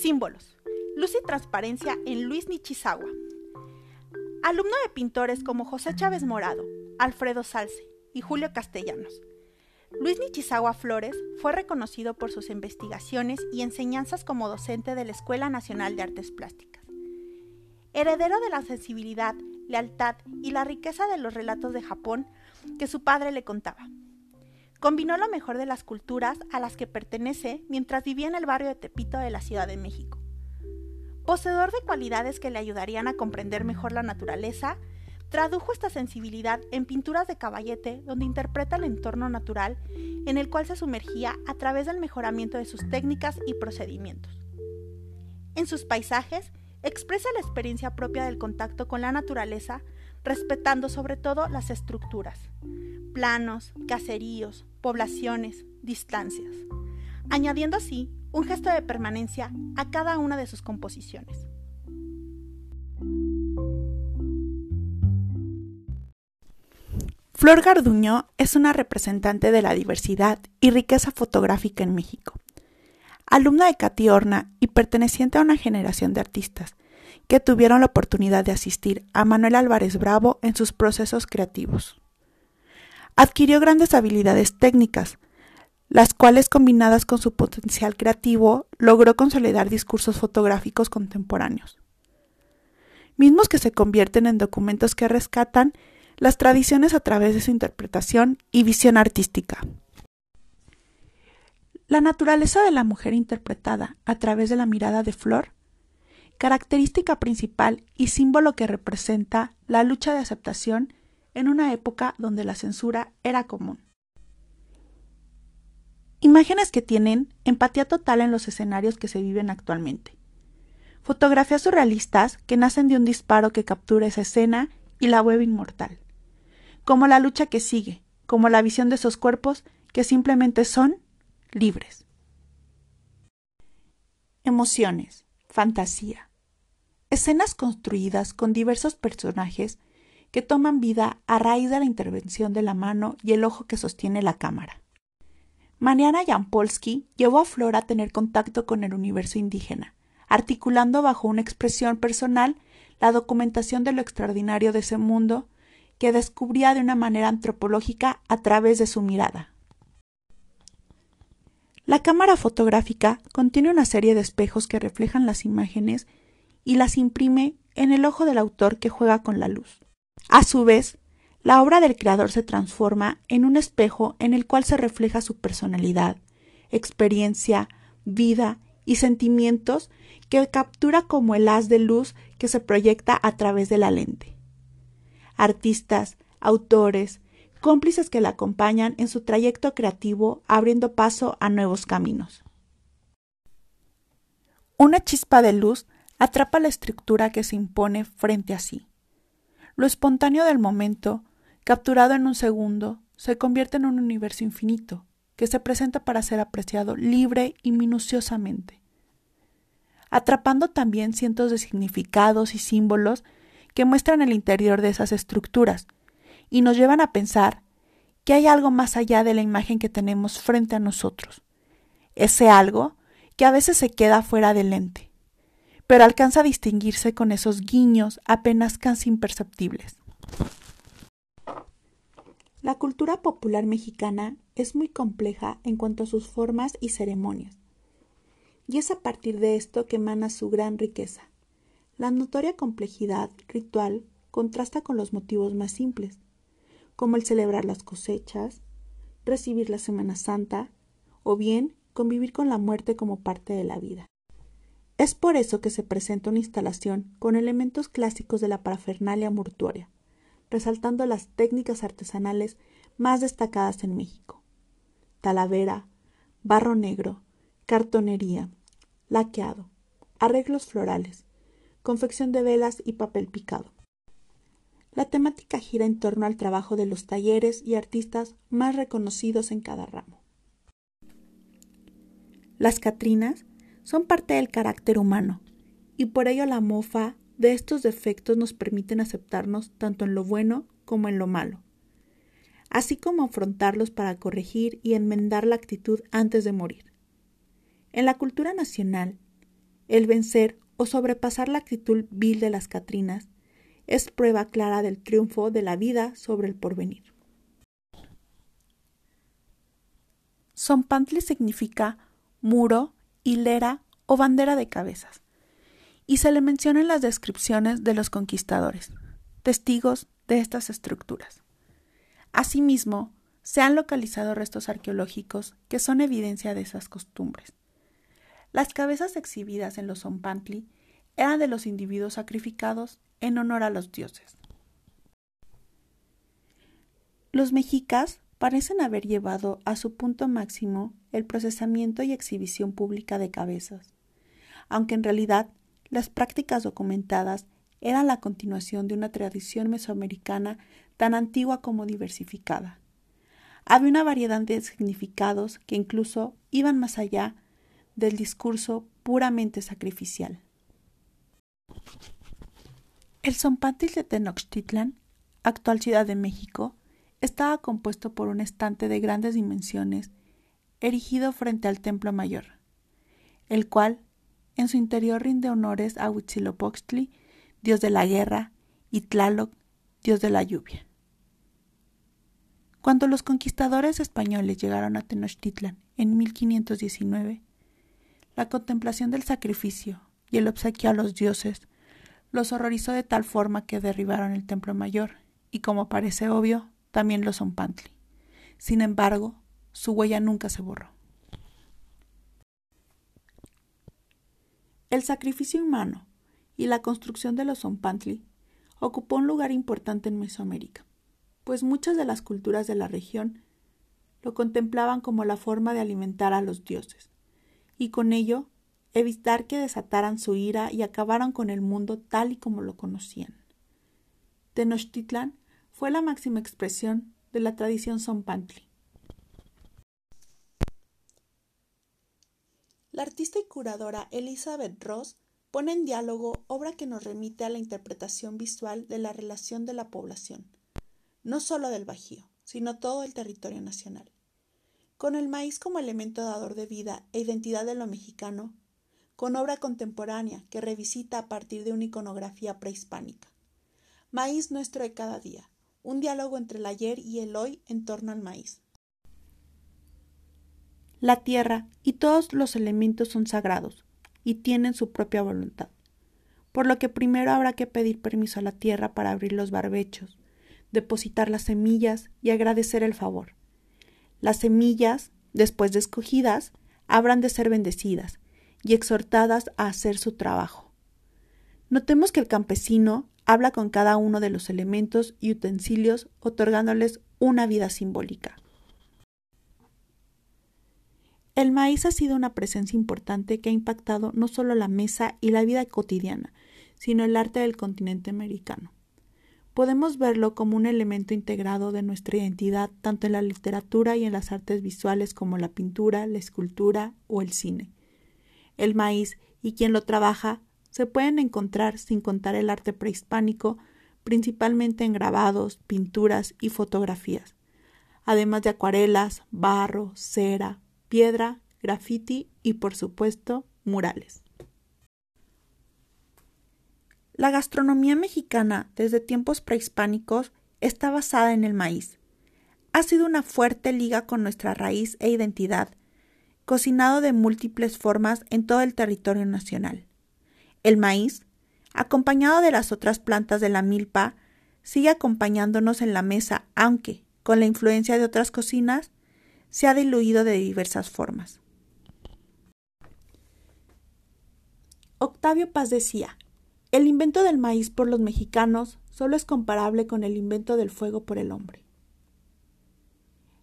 Símbolos. Luz y transparencia en Luis Nichizawa. Alumno de pintores como José Chávez Morado, Alfredo Salce y Julio Castellanos. Luis Nichizawa Flores fue reconocido por sus investigaciones y enseñanzas como docente de la Escuela Nacional de Artes Plásticas. Heredero de la sensibilidad, lealtad y la riqueza de los relatos de Japón que su padre le contaba. Combinó lo mejor de las culturas a las que pertenece mientras vivía en el barrio de Tepito de la Ciudad de México. Poseedor de cualidades que le ayudarían a comprender mejor la naturaleza, tradujo esta sensibilidad en pinturas de caballete donde interpreta el entorno natural en el cual se sumergía a través del mejoramiento de sus técnicas y procedimientos. En sus paisajes expresa la experiencia propia del contacto con la naturaleza, respetando sobre todo las estructuras, planos, caseríos, poblaciones, distancias, añadiendo así un gesto de permanencia a cada una de sus composiciones. Flor Garduño es una representante de la diversidad y riqueza fotográfica en México. Alumna de Cati Horna y perteneciente a una generación de artistas que tuvieron la oportunidad de asistir a Manuel Álvarez Bravo en sus procesos creativos. Adquirió grandes habilidades técnicas, las cuales combinadas con su potencial creativo logró consolidar discursos fotográficos contemporáneos, mismos que se convierten en documentos que rescatan las tradiciones a través de su interpretación y visión artística. La naturaleza de la mujer interpretada a través de la mirada de Flor, característica principal y símbolo que representa la lucha de aceptación en una época donde la censura era común. Imágenes que tienen empatía total en los escenarios que se viven actualmente. Fotografías surrealistas que nacen de un disparo que captura esa escena y la web inmortal. Como la lucha que sigue, como la visión de esos cuerpos que simplemente son libres. Emociones, fantasía. Escenas construidas con diversos personajes que toman vida a raíz de la intervención de la mano y el ojo que sostiene la cámara. Mariana Jampolsky llevó a Flora a tener contacto con el universo indígena, articulando bajo una expresión personal la documentación de lo extraordinario de ese mundo que descubría de una manera antropológica a través de su mirada. La cámara fotográfica contiene una serie de espejos que reflejan las imágenes y las imprime en el ojo del autor que juega con la luz. A su vez, la obra del creador se transforma en un espejo en el cual se refleja su personalidad, experiencia, vida y sentimientos que captura como el haz de luz que se proyecta a través de la lente. Artistas, autores, cómplices que la acompañan en su trayecto creativo abriendo paso a nuevos caminos. Una chispa de luz atrapa la estructura que se impone frente a sí. Lo espontáneo del momento, capturado en un segundo, se convierte en un universo infinito, que se presenta para ser apreciado libre y minuciosamente, atrapando también cientos de significados y símbolos que muestran el interior de esas estructuras y nos llevan a pensar que hay algo más allá de la imagen que tenemos frente a nosotros, ese algo que a veces se queda fuera del lente pero alcanza a distinguirse con esos guiños apenas casi imperceptibles. La cultura popular mexicana es muy compleja en cuanto a sus formas y ceremonias, y es a partir de esto que emana su gran riqueza. La notoria complejidad ritual contrasta con los motivos más simples, como el celebrar las cosechas, recibir la Semana Santa, o bien convivir con la muerte como parte de la vida. Es por eso que se presenta una instalación con elementos clásicos de la parafernalia mortuoria, resaltando las técnicas artesanales más destacadas en México. Talavera, barro negro, cartonería, laqueado, arreglos florales, confección de velas y papel picado. La temática gira en torno al trabajo de los talleres y artistas más reconocidos en cada ramo. Las Catrinas son parte del carácter humano, y por ello la mofa de estos defectos nos permiten aceptarnos tanto en lo bueno como en lo malo, así como afrontarlos para corregir y enmendar la actitud antes de morir. En la cultura nacional, el vencer o sobrepasar la actitud vil de las Catrinas es prueba clara del triunfo de la vida sobre el porvenir. Zompantli significa muro, hilera o bandera de cabezas, y se le menciona en las descripciones de los conquistadores, testigos de estas estructuras. Asimismo, se han localizado restos arqueológicos que son evidencia de esas costumbres. Las cabezas exhibidas en los Zompantli eran de los individuos sacrificados en honor a los dioses. Los mexicas parecen haber llevado a su punto máximo el procesamiento y exhibición pública de cabezas, aunque en realidad las prácticas documentadas eran la continuación de una tradición mesoamericana tan antigua como diversificada. Había una variedad de significados que incluso iban más allá del discurso puramente sacrificial. El Zompantli de Tenochtitlan, actual Ciudad de México, estaba compuesto por un estante de grandes dimensiones erigido frente al Templo Mayor, el cual en su interior rinde honores a Huitzilopochtli, dios de la guerra, y Tlaloc, dios de la lluvia. Cuando los conquistadores españoles llegaron a Tenochtitlan en 1519, la contemplación del sacrificio y el obsequio a los dioses los horrorizó de tal forma que derribaron el templo mayor, y como parece obvio, también los Zompantli. Sin embargo, su huella nunca se borró. El sacrificio humano y la construcción de los Zompantli ocupó un lugar importante en Mesoamérica, pues muchas de las culturas de la región lo contemplaban como la forma de alimentar a los dioses, y con ello evitar que desataran su ira y acabaran con el mundo tal y como lo conocían. Tenochtitlan fue la máxima expresión de la tradición zompantli. La artista y curadora Elizabeth Ross pone en diálogo obra que nos remite a la interpretación visual de la relación de la población, no solo del Bajío, sino todo el territorio nacional. Con el maíz como elemento dador de vida e identidad de lo mexicano, con obra contemporánea que revisita a partir de una iconografía prehispánica. Maíz nuestro de cada día, un diálogo entre el ayer y el hoy en torno al maíz. La tierra y todos los elementos son sagrados y tienen su propia voluntad, por lo que primero habrá que pedir permiso a la tierra para abrir los barbechos, depositar las semillas y agradecer el favor. Las semillas, después de escogidas, habrán de ser bendecidas y exhortadas a hacer su trabajo. Notemos que el campesino habla con cada uno de los elementos y utensilios otorgándoles una vida simbólica. El maíz ha sido una presencia importante que ha impactado no solo la mesa y la vida cotidiana, sino el arte del continente americano. Podemos verlo como un elemento integrado de nuestra identidad tanto en la literatura y en las artes visuales como la pintura, la escultura o el cine el maíz y quien lo trabaja se pueden encontrar sin contar el arte prehispánico, principalmente en grabados, pinturas y fotografías, además de acuarelas, barro, cera, piedra, grafiti y por supuesto murales. La gastronomía mexicana desde tiempos prehispánicos está basada en el maíz. Ha sido una fuerte liga con nuestra raíz e identidad, cocinado de múltiples formas en todo el territorio nacional. El maíz, acompañado de las otras plantas de la milpa, sigue acompañándonos en la mesa, aunque, con la influencia de otras cocinas, se ha diluido de diversas formas. Octavio Paz decía, el invento del maíz por los mexicanos solo es comparable con el invento del fuego por el hombre.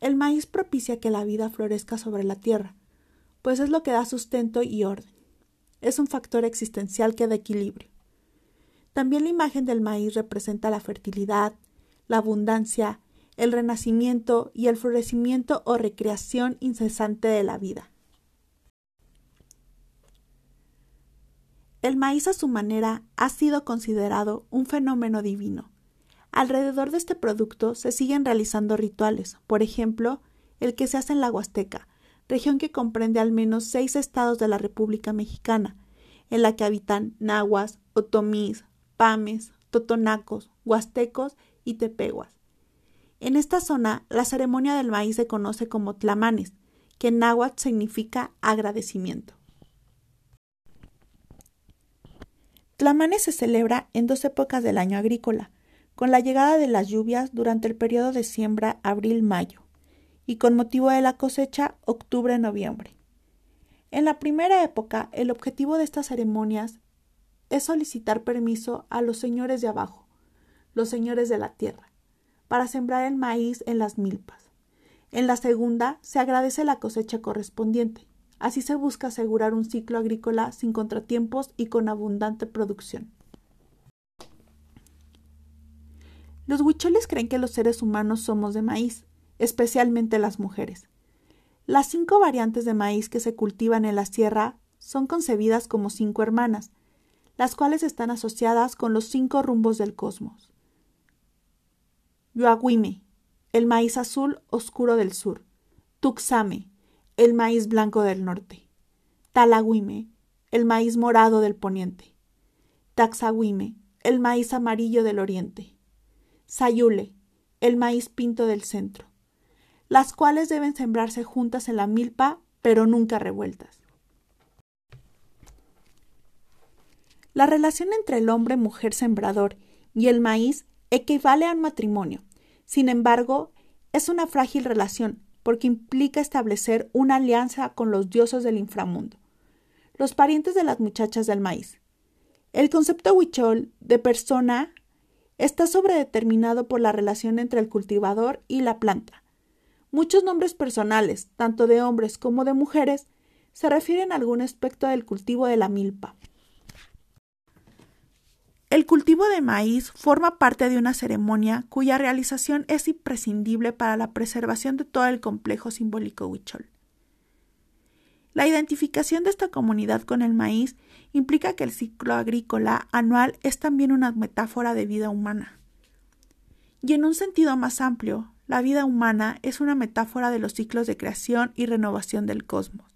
El maíz propicia que la vida florezca sobre la tierra, pues es lo que da sustento y orden. Es un factor existencial que da equilibrio. También la imagen del maíz representa la fertilidad, la abundancia, el renacimiento y el florecimiento o recreación incesante de la vida. El maíz a su manera ha sido considerado un fenómeno divino. Alrededor de este producto se siguen realizando rituales, por ejemplo, el que se hace en la Huasteca, región que comprende al menos seis estados de la República Mexicana, en la que habitan nahuas, otomís, pames, totonacos, huastecos y tepehuas. En esta zona, la ceremonia del maíz se conoce como tlamanes, que en náhuatl significa agradecimiento. Tlamanes se celebra en dos épocas del año agrícola, con la llegada de las lluvias durante el periodo de siembra abril-mayo y con motivo de la cosecha octubre-noviembre. En la primera época, el objetivo de estas ceremonias es solicitar permiso a los señores de abajo, los señores de la tierra, para sembrar el maíz en las milpas. En la segunda, se agradece la cosecha correspondiente, Así se busca asegurar un ciclo agrícola sin contratiempos y con abundante producción. Los huicholes creen que los seres humanos somos de maíz, especialmente las mujeres. Las cinco variantes de maíz que se cultivan en la sierra son concebidas como cinco hermanas, las cuales están asociadas con los cinco rumbos del cosmos. Yuaguime, el maíz azul oscuro del sur. Tuxame, el maíz blanco del norte. Talagüime, el maíz morado del poniente. Taxagüime, el maíz amarillo del oriente. Sayule, el maíz pinto del centro, las cuales deben sembrarse juntas en la milpa, pero nunca revueltas. La relación entre el hombre mujer sembrador y el maíz equivale a un matrimonio. Sin embargo, es una frágil relación, porque implica establecer una alianza con los dioses del inframundo, los parientes de las muchachas del maíz. El concepto huichol de persona está sobredeterminado por la relación entre el cultivador y la planta. Muchos nombres personales, tanto de hombres como de mujeres, se refieren a algún aspecto del cultivo de la milpa. El cultivo de maíz forma parte de una ceremonia cuya realización es imprescindible para la preservación de todo el complejo simbólico huichol. La identificación de esta comunidad con el maíz implica que el ciclo agrícola anual es también una metáfora de vida humana. Y en un sentido más amplio, la vida humana es una metáfora de los ciclos de creación y renovación del cosmos.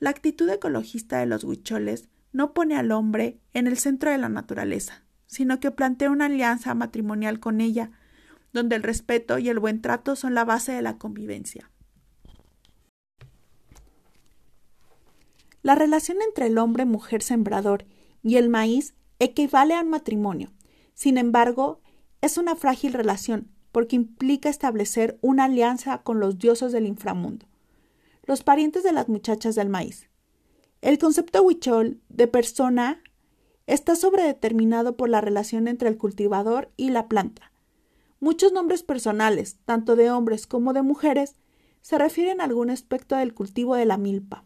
La actitud ecologista de los huicholes no pone al hombre en el centro de la naturaleza, sino que plantea una alianza matrimonial con ella, donde el respeto y el buen trato son la base de la convivencia. La relación entre el hombre mujer sembrador y el maíz equivale a un matrimonio. Sin embargo, es una frágil relación porque implica establecer una alianza con los dioses del inframundo, los parientes de las muchachas del maíz. El concepto huichol de persona está sobredeterminado por la relación entre el cultivador y la planta. Muchos nombres personales, tanto de hombres como de mujeres, se refieren a algún aspecto del cultivo de la milpa.